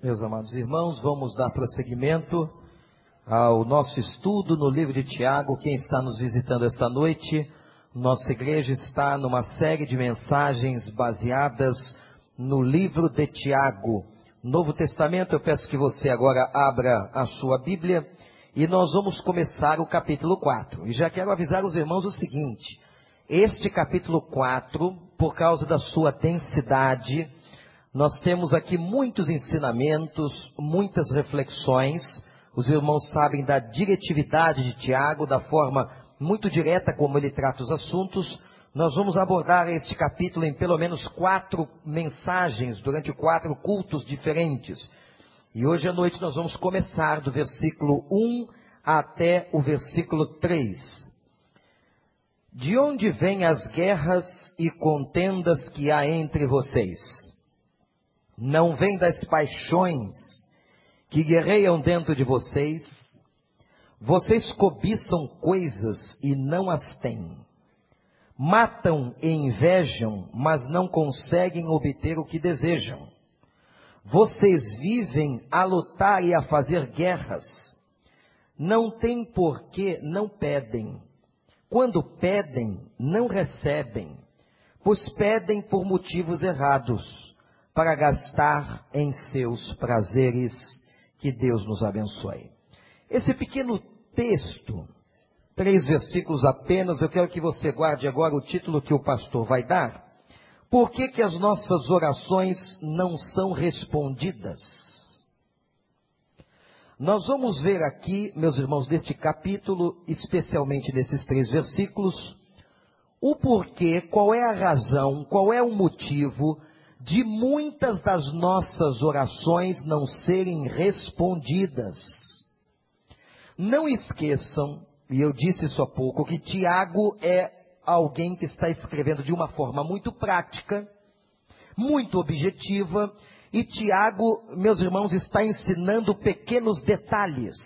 Meus amados irmãos, vamos dar prosseguimento ao nosso estudo no livro de Tiago. Quem está nos visitando esta noite, nossa igreja está numa série de mensagens baseadas no livro de Tiago. Novo Testamento, eu peço que você agora abra a sua Bíblia e nós vamos começar o capítulo 4. E já quero avisar os irmãos o seguinte: este capítulo 4, por causa da sua densidade, nós temos aqui muitos ensinamentos, muitas reflexões. Os irmãos sabem da diretividade de Tiago, da forma muito direta como ele trata os assuntos. Nós vamos abordar este capítulo em pelo menos quatro mensagens, durante quatro cultos diferentes. E hoje à noite nós vamos começar do versículo 1 até o versículo 3. De onde vêm as guerras e contendas que há entre vocês? Não vem das paixões que guerreiam dentro de vocês. Vocês cobiçam coisas e não as têm. Matam e invejam, mas não conseguem obter o que desejam. Vocês vivem a lutar e a fazer guerras. Não tem porquê, não pedem. Quando pedem, não recebem, pois pedem por motivos errados para gastar em seus prazeres. Que Deus nos abençoe. Esse pequeno texto, três versículos apenas, eu quero que você guarde agora o título que o pastor vai dar. Por que, que as nossas orações não são respondidas? Nós vamos ver aqui, meus irmãos, deste capítulo, especialmente nesses três versículos, o porquê, qual é a razão, qual é o motivo de muitas das nossas orações não serem respondidas. Não esqueçam, e eu disse isso há pouco, que Tiago é alguém que está escrevendo de uma forma muito prática, muito objetiva, e Tiago, meus irmãos, está ensinando pequenos detalhes.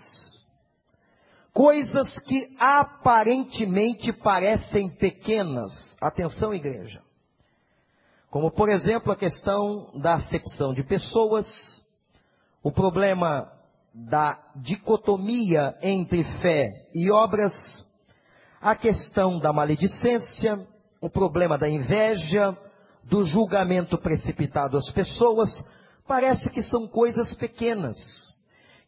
Coisas que aparentemente parecem pequenas. Atenção, igreja. Como, por exemplo, a questão da acepção de pessoas, o problema da dicotomia entre fé e obras, a questão da maledicência, o problema da inveja, do julgamento precipitado às pessoas, parece que são coisas pequenas,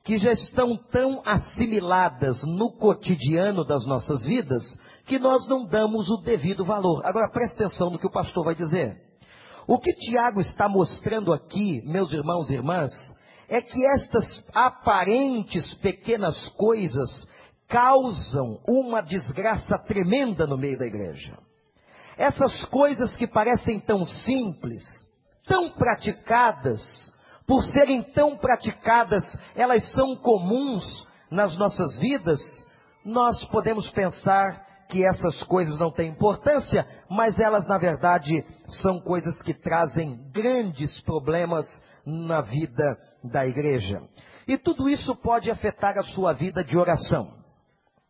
que já estão tão assimiladas no cotidiano das nossas vidas, que nós não damos o devido valor. Agora preste atenção no que o pastor vai dizer. O que Tiago está mostrando aqui, meus irmãos e irmãs, é que estas aparentes pequenas coisas causam uma desgraça tremenda no meio da igreja. Essas coisas que parecem tão simples, tão praticadas, por serem tão praticadas, elas são comuns nas nossas vidas, nós podemos pensar que essas coisas não têm importância, mas elas na verdade são coisas que trazem grandes problemas na vida da igreja. E tudo isso pode afetar a sua vida de oração.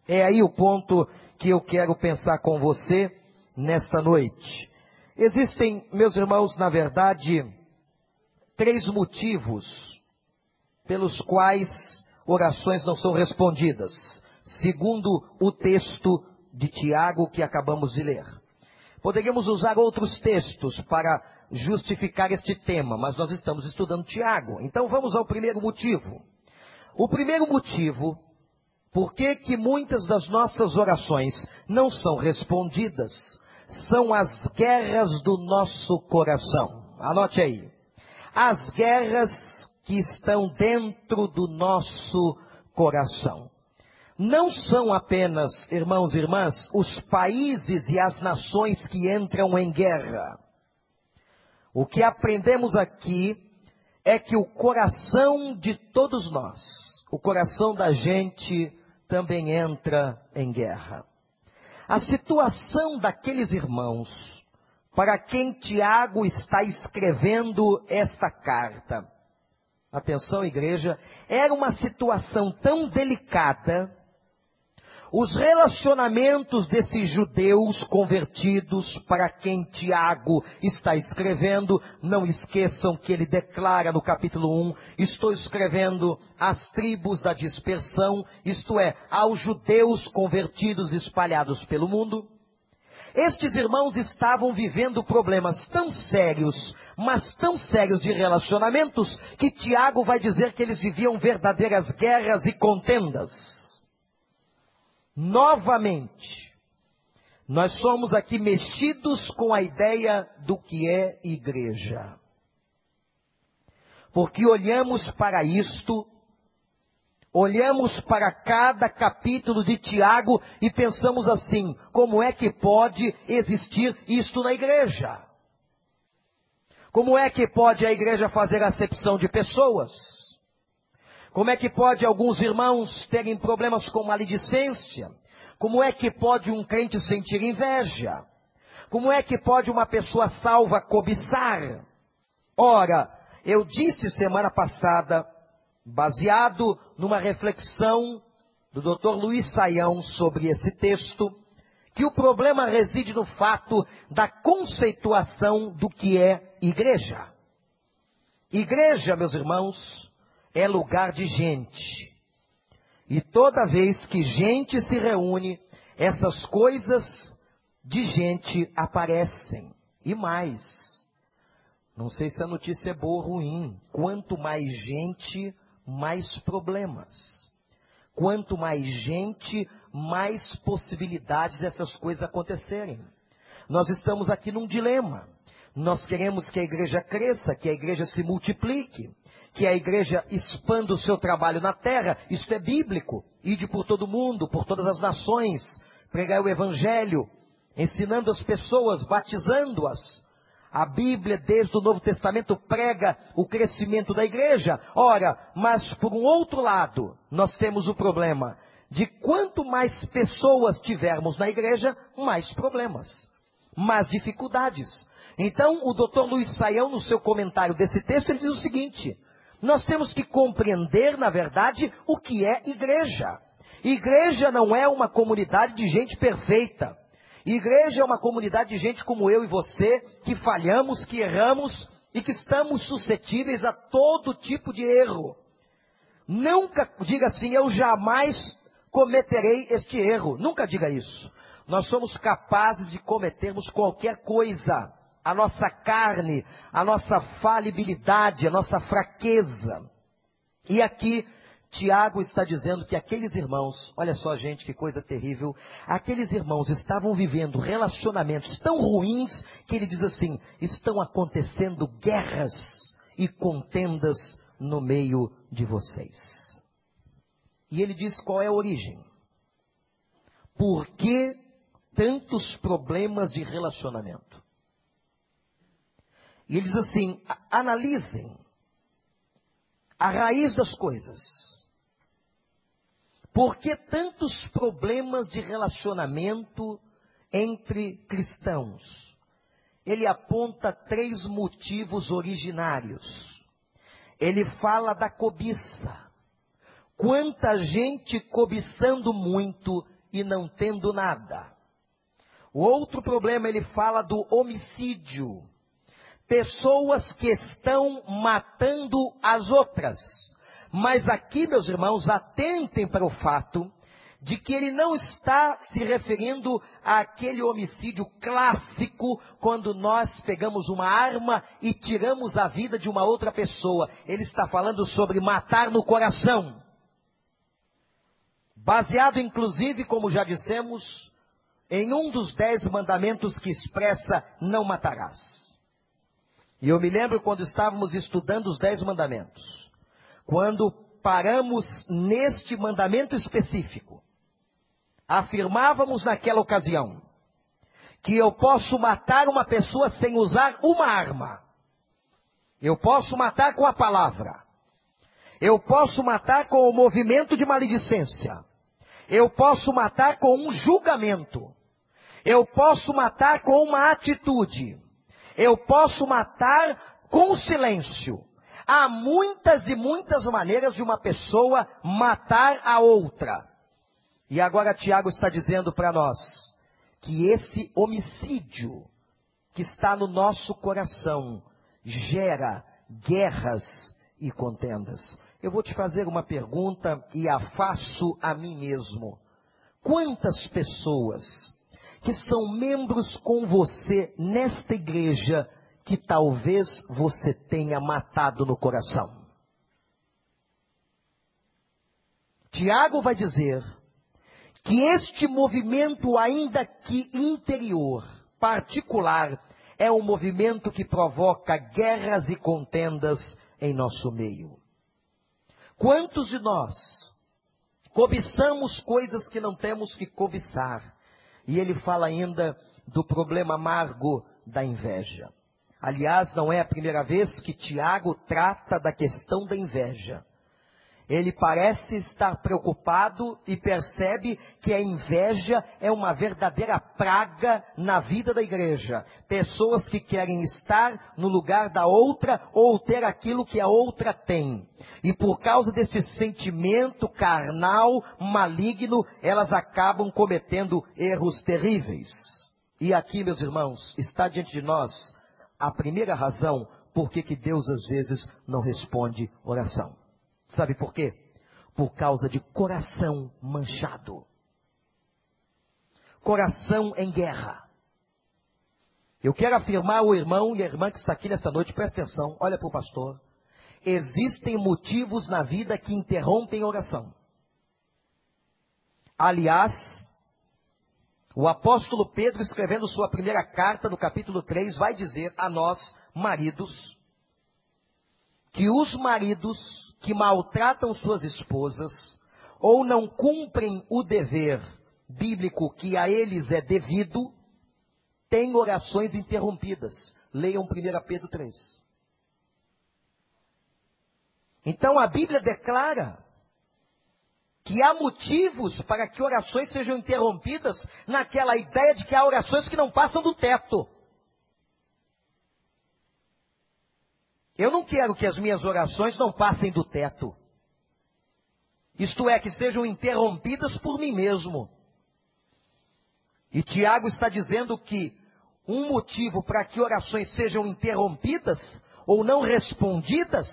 É aí o ponto que eu quero pensar com você nesta noite. Existem, meus irmãos, na verdade, três motivos pelos quais orações não são respondidas, segundo o texto de Tiago que acabamos de ler. Poderíamos usar outros textos para justificar este tema, mas nós estamos estudando Tiago. Então vamos ao primeiro motivo. O primeiro motivo por que, muitas das nossas orações não são respondidas são as guerras do nosso coração. Anote aí. As guerras que estão dentro do nosso coração não são apenas, irmãos e irmãs, os países e as nações que entram em guerra. O que aprendemos aqui é que o coração de todos nós, o coração da gente, também entra em guerra. A situação daqueles irmãos, para quem Tiago está escrevendo esta carta, atenção igreja, era uma situação tão delicada, Os relacionamentos desses judeus convertidos para quem Tiago está escrevendo, não esqueçam que ele declara no capítulo 1: estou escrevendo às tribos da dispersão, isto é, aos judeus convertidos espalhados pelo mundo. Estes irmãos estavam vivendo problemas tão sérios, mas tão sérios de relacionamentos, que Tiago vai dizer que eles viviam verdadeiras guerras e contendas. Novamente, nós somos aqui mexidos com a ideia do que é igreja. Porque olhamos para isto Olhamos para cada capítulo de Tiago e pensamos assim: como é que pode existir isto na igreja? Como é que pode a igreja fazer acepção de pessoas? Como é que pode alguns irmãos terem problemas com maledicência? Como é que pode um crente sentir inveja? Como é que pode uma pessoa salva cobiçar? Ora, eu disse semana passada baseado numa reflexão do Dr. Luiz Saião sobre esse texto, que o problema reside no fato da conceituação do que é igreja. Igreja, meus irmãos, é lugar de gente. E toda vez que gente se reúne, essas coisas de gente aparecem. E mais, não sei se a notícia é boa ou ruim, quanto mais gente, mais problemas. Quanto mais gente, mais possibilidades dessas coisas acontecerem. Nós estamos aqui num dilema. Nós queremos que a igreja cresça, que a igreja se multiplique, que a igreja expanda o seu trabalho na terra. Isso é bíblico. Ide por todo mundo, por todas as nações, pregar o evangelho, ensinando as pessoas, batizando-as, a Bíblia, desde o Novo Testamento, prega o crescimento da igreja. Ora, mas por um outro lado, nós temos o problema de quanto mais pessoas tivermos na igreja, mais problemas, mais dificuldades. Então, o Dr. Luiz Saião, no seu comentário desse texto, ele diz o seguinte: nós temos que compreender, na verdade, o que é igreja. Igreja não é uma comunidade de gente perfeita. Igreja é uma comunidade de gente como eu e você, que falhamos, que erramos e que estamos suscetíveis a todo tipo de erro. Nunca diga assim, eu jamais cometerei este erro. Nunca diga isso. Nós somos capazes de cometermos qualquer coisa. A nossa carne, a nossa falibilidade, a nossa fraqueza. E aqui Tiago está dizendo que aqueles irmãos, olha só, gente, que coisa terrível, aqueles irmãos estavam vivendo relacionamentos tão ruins que ele diz assim: estão acontecendo guerras e contendas no meio de vocês. E ele diz qual é a origem. Por que tantos problemas de relacionamento? E ele diz assim: analisem a raiz das coisas. Por que tantos problemas de relacionamento entre cristãos? Ele aponta três motivos originários. Ele fala da cobiça. Quanta gente cobiçando muito e não tendo nada. O outro problema ele fala do homicídio. Pessoas que estão matando as outras. Mas aqui, meus irmãos, atentem para o fato de que ele não está se referindo àquele homicídio clássico quando nós pegamos uma arma e tiramos a vida de uma outra pessoa. Ele está falando sobre matar no coração. Baseado, inclusive, como já dissemos, em um dos dez mandamentos que expressa não matarás. E eu me lembro quando estávamos estudando os dez mandamentos quando paramos neste mandamento específico, afirmávamos naquela ocasião que eu posso matar uma pessoa sem usar uma arma. Eu posso matar com a palavra. Eu posso matar com o movimento de maledicência. Eu posso matar com um julgamento. Eu posso matar com uma atitude. Eu posso matar com silêncio. Há muitas e muitas maneiras de uma pessoa matar a outra. E agora Tiago está dizendo para nós que esse homicídio que está no nosso coração gera guerras e contendas. Eu vou te fazer uma pergunta e a faço a mim mesmo. Quantas pessoas que são membros com você nesta igreja que talvez você tenha matado no coração? Tiago vai dizer que este movimento, ainda que interior, particular, é um movimento que provoca guerras e contendas em nosso meio. Quantos de nós cobiçamos coisas que não temos que cobiçar? E ele fala ainda do problema amargo da inveja. Aliás, não é a primeira vez que Tiago trata da questão da inveja. Ele parece estar preocupado e percebe que a inveja é uma verdadeira praga na vida da igreja. Pessoas que querem estar no lugar da outra ou ter aquilo que a outra tem. E por causa deste sentimento carnal, maligno, elas acabam cometendo erros terríveis. E aqui, meus irmãos, está diante de nós a primeira razão por que Deus às vezes não responde oração. Sabe por quê? Por causa de coração manchado. Coração em guerra. Eu quero afirmar ao irmão e a irmã que está aqui nesta noite, presta atenção, olha para o pastor. Existem motivos na vida que interrompem oração. Aliás, o apóstolo Pedro, escrevendo sua primeira carta, no capítulo 3, vai dizer a nós, maridos, que os maridos que maltratam suas esposas ou não cumprem o dever bíblico que a eles é devido, têm orações interrompidas. Leiam 1 Pedro 3. Então a Bíblia declara que há motivos para que orações sejam interrompidas naquela ideia de que há orações que não passam do teto. Eu não quero que as minhas orações não passem do teto. Isto é, que sejam interrompidas por mim mesmo. E Tiago está dizendo que um motivo para que orações sejam interrompidas ou não respondidas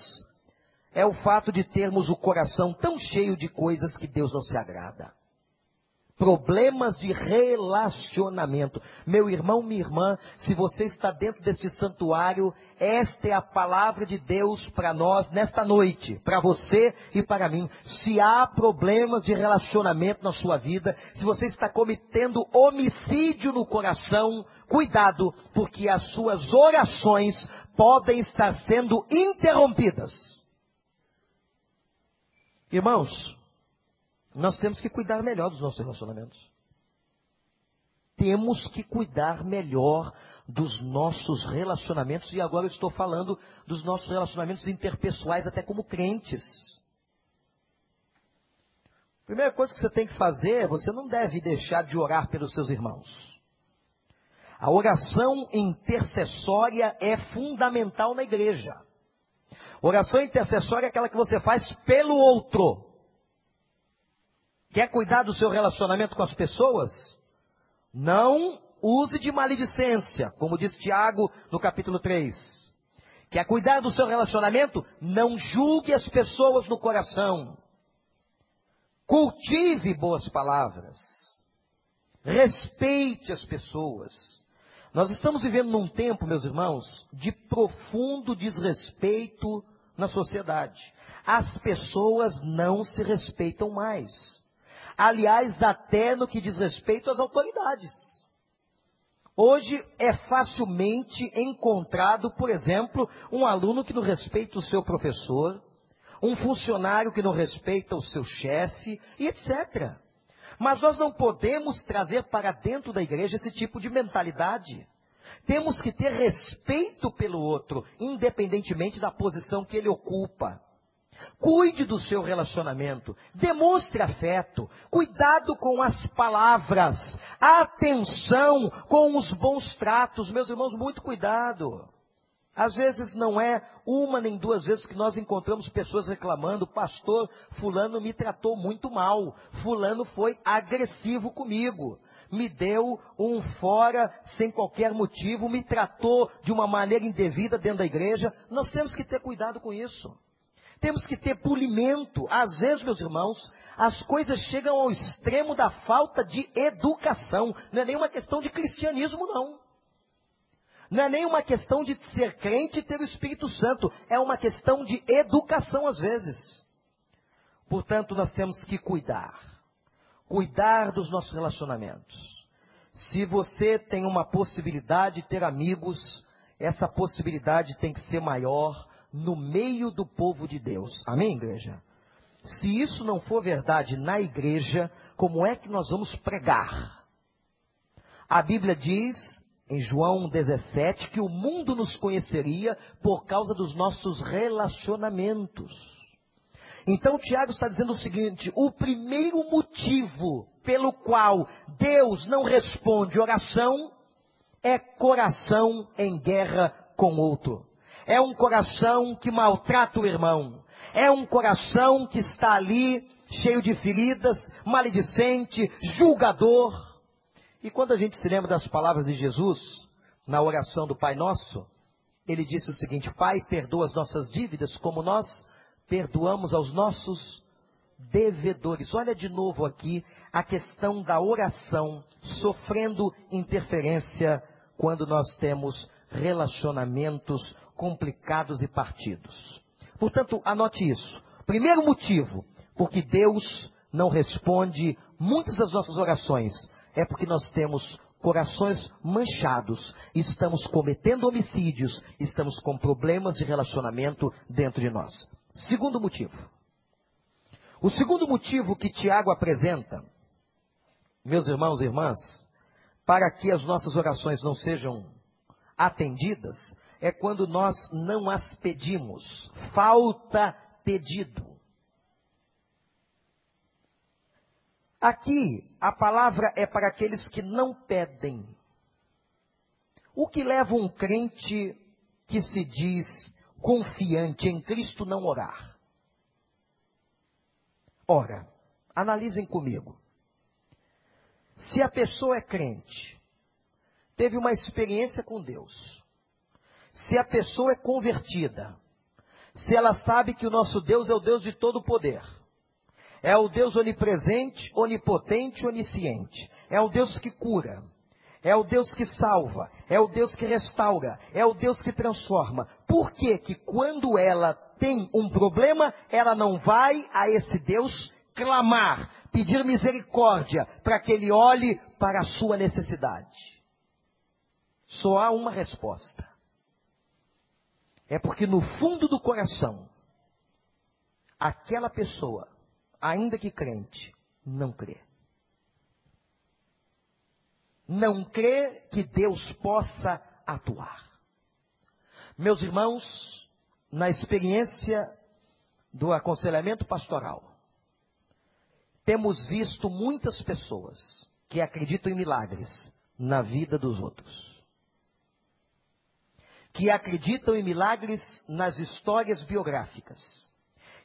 é o fato de termos o coração tão cheio de coisas que Deus não se agrada problemas de relacionamento. Meu irmão, minha irmã, se você está dentro deste santuário, esta é a palavra de Deus para nós nesta noite, para você e para mim. Se há problemas de relacionamento na sua vida, se você está cometendo homicídio no coração, cuidado, porque as suas orações podem estar sendo interrompidas. Irmãos, nós temos que cuidar melhor dos nossos relacionamentos. Temos que cuidar melhor dos nossos relacionamentos, e agora eu estou falando dos nossos relacionamentos interpessoais, até como crentes. Primeira coisa que você tem que fazer, você não deve deixar de orar pelos seus irmãos. A oração intercessória é fundamental na igreja. Oração intercessória é aquela que você faz pelo outro. Quer cuidar do seu relacionamento com as pessoas? Não use de maledicência, como diz Tiago no capítulo 3. Quer cuidar do seu relacionamento? Não julgue as pessoas no coração. Cultive boas palavras. Respeite as pessoas. Nós estamos vivendo num tempo, meus irmãos, de profundo desrespeito na sociedade. As pessoas não se respeitam mais aliás, até no que diz respeito às autoridades. Hoje é facilmente encontrado, por exemplo, um aluno que não respeita o seu professor, um funcionário que não respeita o seu chefe e etc. Mas nós não podemos trazer para dentro da igreja esse tipo de mentalidade. Temos que ter respeito pelo outro, independentemente da posição que ele ocupa. Cuide do seu relacionamento, demonstre afeto, cuidado com as palavras, atenção com os bons tratos, meus irmãos, muito cuidado. Às vezes não é uma nem duas vezes que nós encontramos pessoas reclamando, pastor, fulano me tratou muito mal, fulano foi agressivo comigo, me deu um fora sem qualquer motivo, me tratou de uma maneira indevida dentro da igreja. Nós temos que ter cuidado com isso. Temos que ter polimento. Às vezes, meus irmãos, as coisas chegam ao extremo da falta de educação. Não é nenhuma questão de cristianismo, não. Não é nem uma questão de ser crente e ter o Espírito Santo. É uma questão de educação, às vezes. Portanto, nós temos que cuidar. Cuidar dos nossos relacionamentos. Se você tem uma possibilidade de ter amigos, essa possibilidade tem que ser maior no meio do povo de Deus. Amém, igreja? Se isso não for verdade na igreja, como é que nós vamos pregar? A Bíblia diz, em João 17, que o mundo nos conheceria por causa dos nossos relacionamentos. Então Tiago está dizendo o seguinte: o primeiro motivo pelo qual Deus não responde oração é coração em guerra com outro. É um coração que maltrata o irmão. É um coração que está ali cheio de feridas, maledicente, julgador. E quando a gente se lembra das palavras de Jesus na oração do Pai Nosso, ele disse o seguinte: Pai, perdoa as nossas dívidas como nós perdoamos aos nossos devedores. Olha de novo aqui a questão da oração sofrendo interferência quando nós temos relacionamentos complicados e partidos. Portanto, anote isso. Primeiro motivo, porque Deus não responde muitas das nossas orações, é porque nós temos corações manchados, estamos cometendo homicídios, estamos com problemas de relacionamento dentro de nós. Segundo motivo. O segundo motivo que Tiago apresenta, meus irmãos e irmãs, para que as nossas orações não sejam atendidas, é quando nós não as pedimos. Falta pedido. Aqui, a palavra é para aqueles que não pedem. O que leva um crente que se diz confiante em Cristo não orar? Ora, analisem comigo. Se a pessoa é crente, teve uma experiência com Deus, se a pessoa é convertida, se ela sabe que o nosso Deus é o Deus de todo poder, é o Deus onipresente, onipotente, onisciente, é o Deus que cura, é o Deus que salva, é o Deus que restaura, é o Deus que transforma. Por que que quando ela tem um problema, ela não vai a esse Deus clamar, pedir misericórdia, para que ele olhe para a sua necessidade? Só há uma resposta. É porque no fundo do coração, aquela pessoa, ainda que crente, não crê. Não crê que Deus possa atuar. Meus irmãos, na experiência do aconselhamento pastoral, temos visto muitas pessoas que acreditam em milagres na vida dos outros que acreditam em milagres nas histórias biográficas,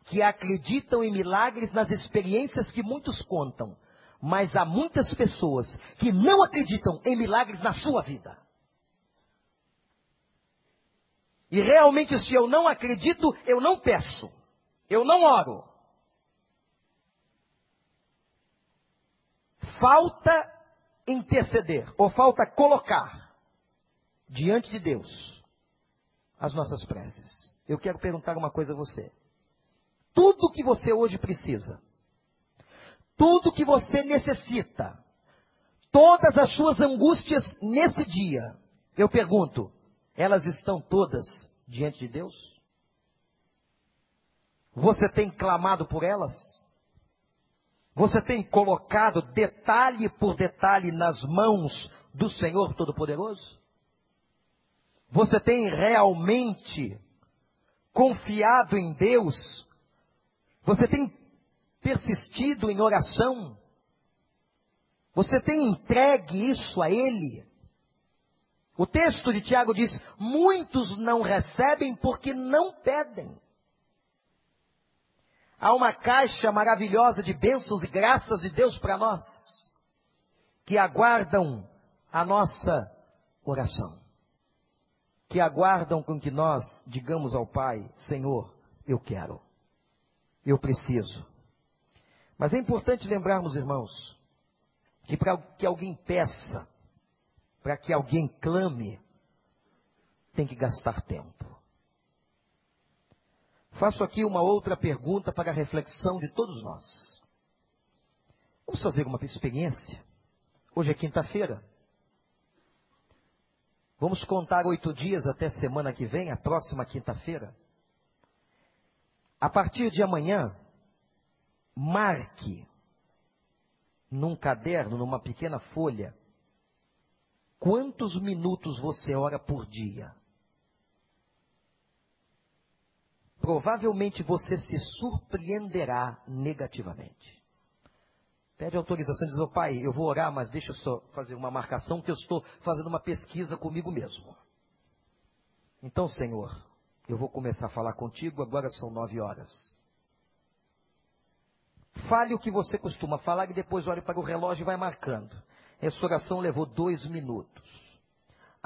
que acreditam em milagres nas experiências que muitos contam, mas há muitas pessoas que não acreditam em milagres na sua vida. E realmente, se eu não acredito, eu não peço, eu não oro. Falta interceder, ou falta colocar diante de Deus as nossas preces. Eu quero perguntar uma coisa a você. Tudo que você hoje precisa, tudo que você necessita, todas as suas angústias nesse dia, eu pergunto, elas estão todas diante de Deus? Você tem clamado por elas? Você tem colocado detalhe por detalhe nas mãos do Senhor Todo-Poderoso? Você tem realmente confiado em Deus? Você tem persistido em oração? Você tem entregue isso a Ele? O texto de Tiago diz: muitos não recebem porque não pedem. Há uma caixa maravilhosa de bênçãos e graças de Deus para nós, que aguardam a nossa oração, que aguardam com que nós digamos ao Pai: Senhor, eu quero, eu preciso. Mas é importante lembrarmos, irmãos, que para que alguém peça, para que alguém clame, tem que gastar tempo. Faço aqui uma outra pergunta para a reflexão de todos nós. Vamos fazer uma experiência. Hoje é quinta-feira. Vamos contar oito dias até semana que vem, a próxima quinta-feira. A partir de amanhã, marque num caderno, numa pequena folha, quantos minutos você ora por dia. provavelmente você se surpreenderá negativamente. Pede autorização diz, oh, pai, eu vou orar, mas deixa eu só fazer uma marcação que eu estou fazendo uma pesquisa comigo mesmo. Então, Senhor, eu vou começar a falar contigo, agora são nove horas. Fale o que você costuma falar e depois olhe para o relógio e vai marcando. Essa oração levou dois minutos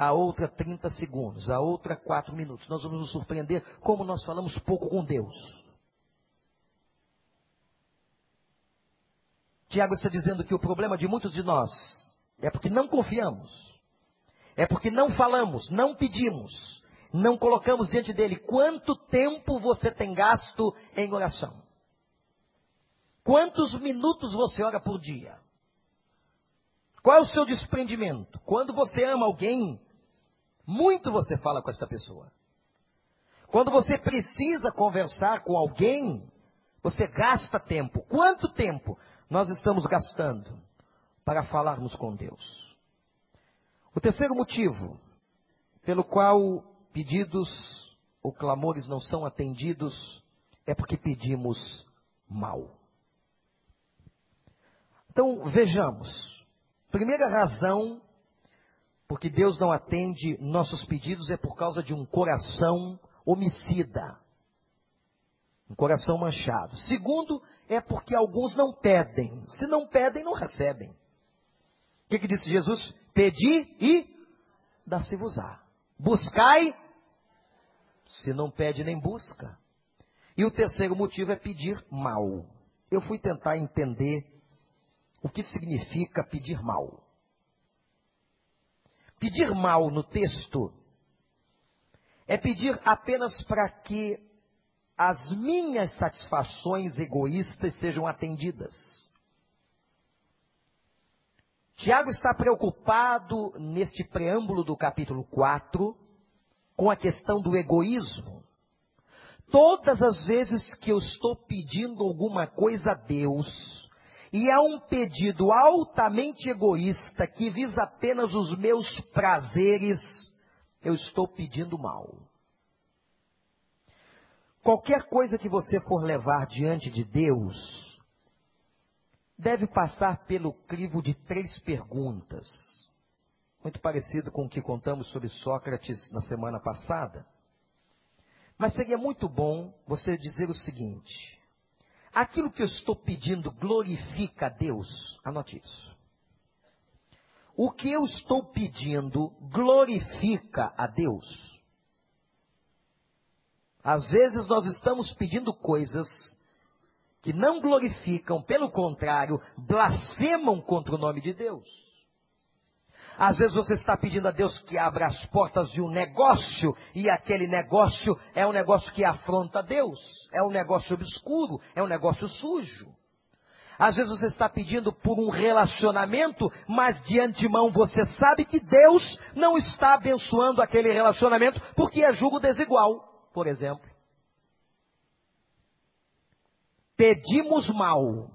a outra 30 segundos, a outra 4 minutos. Nós vamos nos surpreender como nós falamos pouco com Deus. Tiago está dizendo que o problema de muitos de nós é porque não confiamos, é porque não falamos, não pedimos, não colocamos diante dele quanto tempo você tem gasto em oração. Quantos minutos você ora por dia? Qual é o seu desprendimento? Quando você ama alguém, muito você fala com esta pessoa. Quando você precisa conversar com alguém, você gasta tempo. Quanto tempo nós estamos gastando para falarmos com Deus? O terceiro motivo pelo qual pedidos ou clamores não são atendidos é porque pedimos mal. Então, vejamos. Primeira razão porque Deus não atende nossos pedidos é por causa de um coração homicida. Um coração manchado. Segundo, é porque alguns não pedem. Se não pedem, não recebem. O que, que disse Jesus? Pedi e dá-se-vos-á. Buscai, se não pede nem busca. E o terceiro motivo é pedir mal. Eu fui tentar entender o que significa pedir mal. Pedir mal no texto é pedir apenas para que as minhas satisfações egoístas sejam atendidas. Tiago está preocupado neste preâmbulo do capítulo 4 com a questão do egoísmo. Todas as vezes que eu estou pedindo alguma coisa a Deus, e é um pedido altamente egoísta que visa apenas os meus prazeres, eu estou pedindo mal. Qualquer coisa que você for levar diante de Deus, deve passar pelo crivo de três perguntas. Muito parecido com o que contamos sobre Sócrates na semana passada. Mas seria muito bom você dizer o seguinte: Aquilo que eu estou pedindo glorifica a Deus? Anote isso. O que eu estou pedindo glorifica a Deus? Às vezes nós estamos pedindo coisas que não glorificam, pelo contrário, blasfemam contra o nome de Deus. Às vezes você está pedindo a Deus que abra as portas de um negócio e aquele negócio é um negócio que afronta Deus, é um negócio obscuro, é um negócio sujo. Às vezes você está pedindo por um relacionamento, mas de antemão você sabe que Deus não está abençoando aquele relacionamento porque é julgo desigual, por exemplo. Pedimos mal,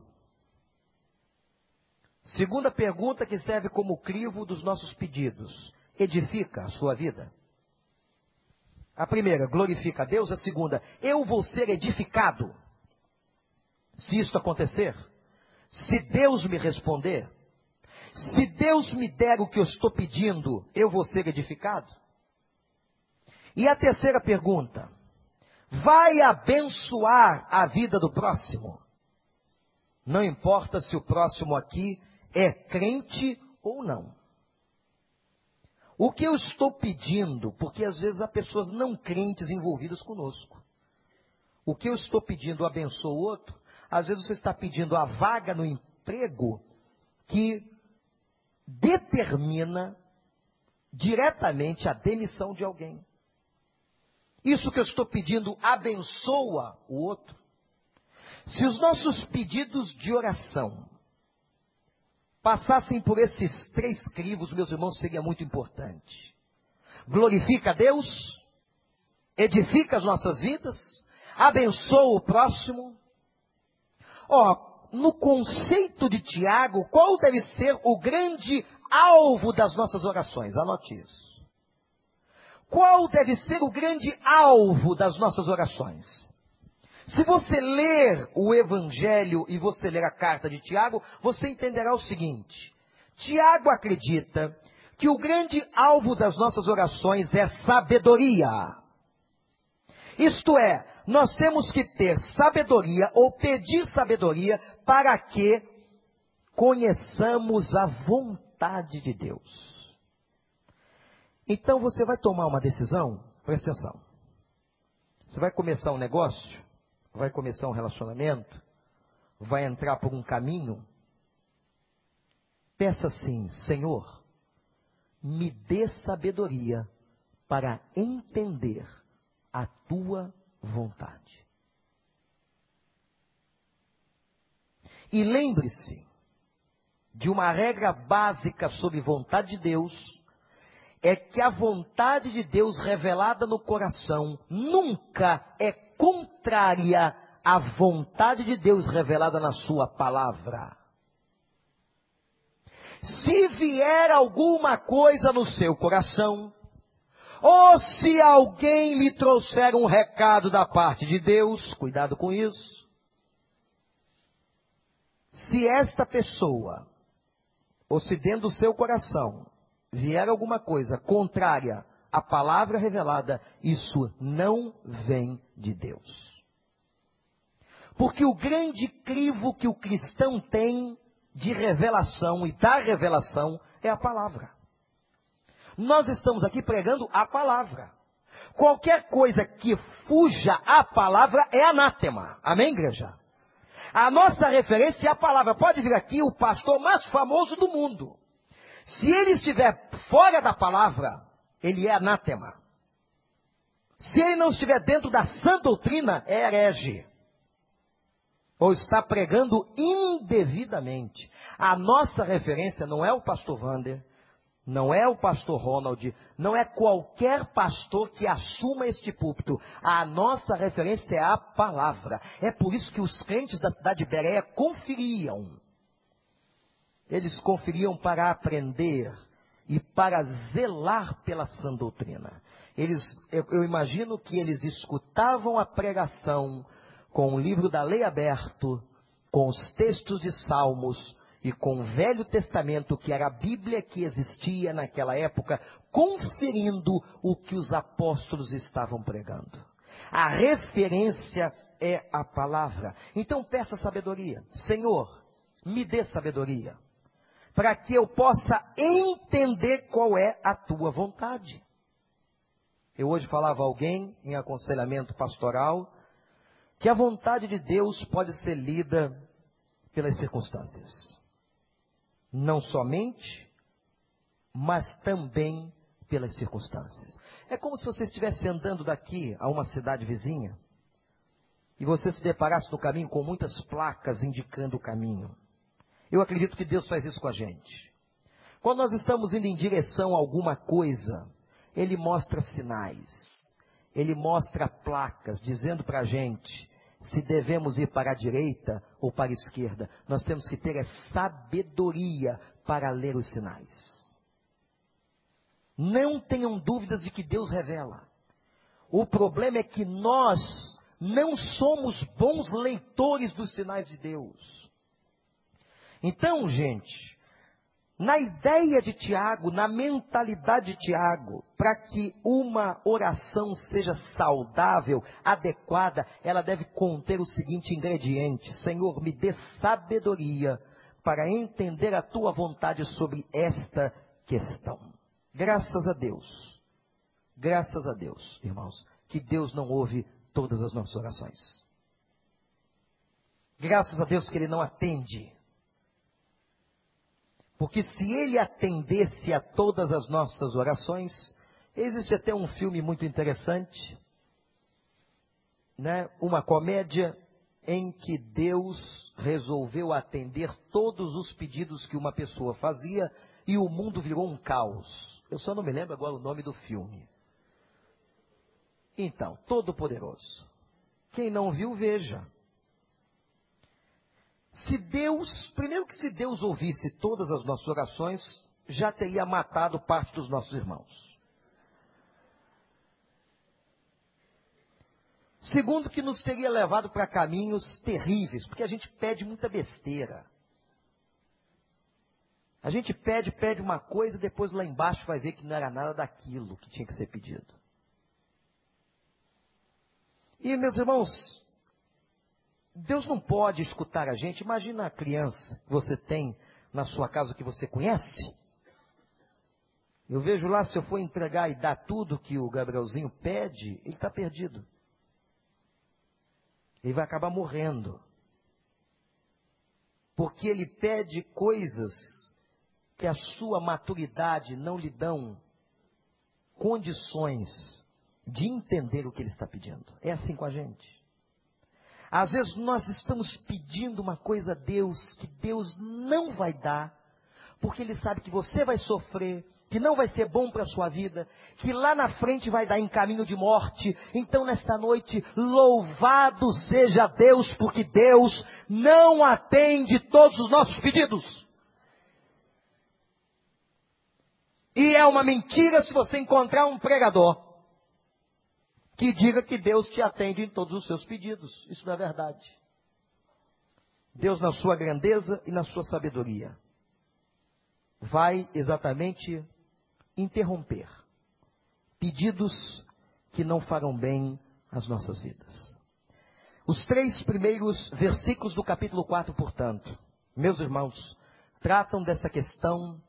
Segunda pergunta que serve como crivo dos nossos pedidos: edifica a sua vida? A primeira, glorifica a Deus. A segunda, eu vou ser edificado. Se isto acontecer, se Deus me responder, Se Deus me der o que eu estou pedindo, eu vou ser edificado? E a terceira pergunta: vai abençoar a vida do próximo? Não importa se o próximo aqui é crente ou não. O que eu estou pedindo, porque às vezes há pessoas não crentes envolvidas conosco. O que eu estou pedindo abençoa o outro, às vezes você está pedindo a vaga no emprego que determina diretamente a demissão de alguém. Isso que eu estou pedindo abençoa o outro. Se os nossos pedidos de oração passassem por esses três crivos, meus irmãos, seria muito importante. Glorifica a Deus, edifica as nossas vidas, abençoa o próximo. Ó, no conceito de Tiago, qual deve ser o grande alvo das nossas orações? Anote isso. Qual deve ser o grande alvo das nossas orações? Se você ler o Evangelho e você ler a carta de Tiago, você entenderá o seguinte: Tiago acredita que o grande alvo das nossas orações é sabedoria. Isto é, nós temos que ter sabedoria ou pedir sabedoria para que conheçamos a vontade de Deus. Então você vai tomar uma decisão, presta atenção. Você vai começar um negócio, vai começar um relacionamento, vai entrar por um caminho. Peça assim, Senhor, me dê sabedoria para entender a tua vontade. E lembre-se de uma regra básica sobre vontade de Deus, é que a vontade de Deus revelada no coração nunca é contrária à vontade de Deus revelada na sua palavra. Se vier alguma coisa no seu coração, ou se alguém lhe trouxer um recado da parte de Deus, cuidado com isso. Se esta pessoa, ou se dentro do seu coração, vier alguma coisa contrária à palavra revelada, isso não vem de Deus. Porque o grande crivo que o cristão tem de revelação e da revelação é a palavra. Nós estamos aqui pregando a palavra. Qualquer coisa que fuja à palavra é anátema. Amém, igreja? A nossa referência é a palavra. Pode vir aqui o pastor mais famoso do mundo. Se ele estiver fora da palavra, ele é anátema. Se ele não estiver dentro da sã doutrina, é herege. Ou está pregando indevidamente. A nossa referência não é o pastor Vander, não é o pastor Ronald, não é qualquer pastor que assuma este púlpito. A nossa referência é a palavra. É por isso que os crentes da cidade de Bereia conferiam. Eles conferiam para aprender e para zelar pela sã doutrina. Eles, eu, eu imagino que eles escutavam a pregação com o livro da lei aberto, com os textos de Salmos, e com o Velho Testamento, que era a Bíblia que existia naquela época, conferindo o que os apóstolos estavam pregando. A referência é a palavra. Então peça sabedoria. Senhor, me dê sabedoria, para que eu possa entender qual é a tua vontade. Eu hoje falava a alguém em aconselhamento pastoral que a vontade de Deus pode ser lida pelas circunstâncias não somente, mas também pelas circunstâncias. É como se você estivesse andando daqui a uma cidade vizinha e você se deparasse no caminho com muitas placas indicando o caminho. Eu acredito que Deus faz isso com a gente. Quando nós estamos indo em direção a alguma coisa, Ele mostra sinais, Ele mostra placas dizendo para a gente se devemos ir para a direita ou para a esquerda. Nós temos que ter a sabedoria para ler os sinais. Não tenham dúvidas de que Deus revela. O problema é que nós não somos bons leitores dos sinais de Deus. Então, gente, na ideia de Tiago, na mentalidade de Tiago, para que uma oração seja saudável, adequada, ela deve conter o seguinte ingrediente: Senhor, me dê sabedoria para entender a tua vontade sobre esta questão. Graças a Deus, graças a Deus, irmãos, que Deus não ouve todas as nossas orações. Graças a Deus que Ele não atende porque se ele atendesse a todas as nossas orações, existe até um filme muito interessante, né? uma comédia em que Deus resolveu atender todos os pedidos que uma pessoa fazia e o mundo virou um caos. Eu só não me lembro agora o nome do filme. Então, Todo-Poderoso. Quem não viu, veja. Se Deus, primeiro que se Deus ouvisse todas as nossas orações, já teria matado parte dos nossos irmãos. Segundo, que nos teria levado para caminhos terríveis, porque a gente pede muita besteira. A gente pede, pede uma coisa, depois lá embaixo vai ver que não era nada daquilo que tinha que ser pedido. E, meus irmãos, Deus não pode escutar a gente. Imagina a criança que você tem na sua casa que você conhece. Eu vejo lá, se eu for entregar e dar tudo que o Gabrielzinho pede, ele está perdido. Ele vai acabar morrendo. Porque ele pede coisas que a sua maturidade não lhe dão condições de entender o que ele está pedindo. É assim com a gente. Às vezes nós estamos pedindo uma coisa a Deus que Deus não vai dar, porque Ele sabe que você vai sofrer, que não vai ser bom para a sua vida, que lá na frente vai dar em caminho de morte. Então, nesta noite, louvado seja Deus, porque Deus não atende todos os nossos pedidos. E é uma mentira se você encontrar um pregador que diga que Deus te atende em todos os seus pedidos. Isso não é verdade. Deus, na sua grandeza e na sua sabedoria, vai exatamente interromper pedidos que não farão bem às nossas vidas. Os três primeiros versículos do capítulo 4, portanto, meus irmãos, tratam dessa questão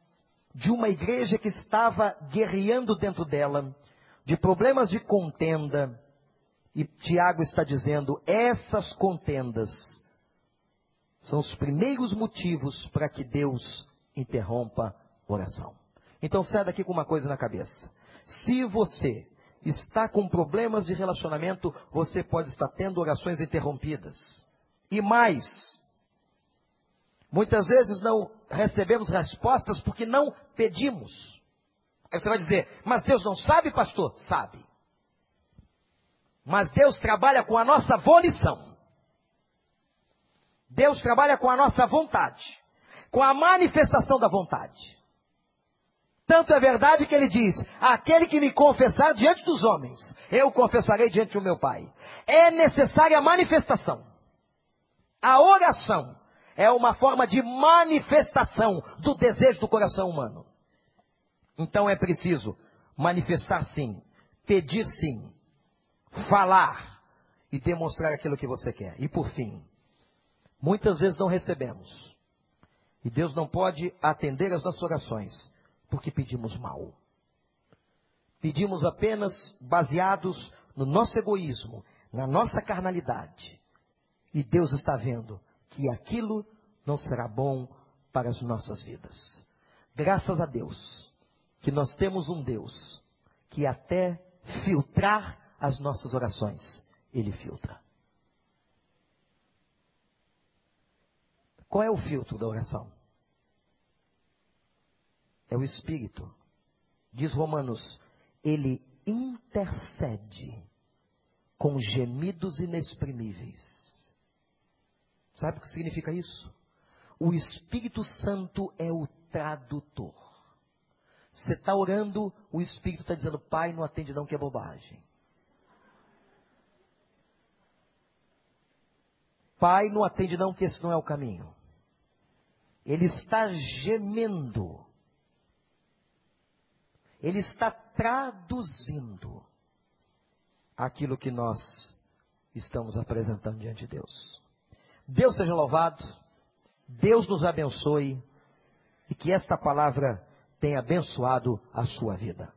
de uma igreja que estava guerreando dentro dela de problemas de contenda, e Tiago está dizendo: essas contendas são os primeiros motivos para que Deus interrompa a oração. Então sai daqui com uma coisa na cabeça. Se você está com problemas de relacionamento, você pode estar tendo orações interrompidas. E mais, muitas vezes não recebemos respostas porque não pedimos. Aí você vai dizer, mas Deus não sabe, pastor? Sabe. Mas Deus trabalha com a nossa volição. Deus trabalha com a nossa vontade. Com a manifestação da vontade. Tanto é verdade que ele diz: aquele que me confessar diante dos homens, eu confessarei diante do meu Pai. É necessária a manifestação. A oração é uma forma de manifestação do desejo do coração humano. Então é preciso manifestar sim, pedir sim, falar e demonstrar aquilo que você quer. E por fim, muitas vezes não recebemos. E Deus não pode atender as nossas orações porque pedimos mal. Pedimos apenas baseados no nosso egoísmo, na nossa carnalidade. E Deus está vendo que aquilo não será bom para as nossas vidas. Graças a Deus que nós temos um Deus que até filtrar as nossas orações, Ele filtra. Qual é o filtro da oração? É o Espírito. Diz Romanos, ele intercede com gemidos inexprimíveis. Sabe o que significa isso? O Espírito Santo é o tradutor. Você está orando, o Espírito está dizendo, Pai, não atende não, que é bobagem. Pai, não atende não, que esse não é o caminho. ele está gemendo, ele está traduzindo aquilo que nós estamos apresentando diante de Deus. Deus seja louvado, Deus nos abençoe e que esta palavra tenha abençoado a sua vida.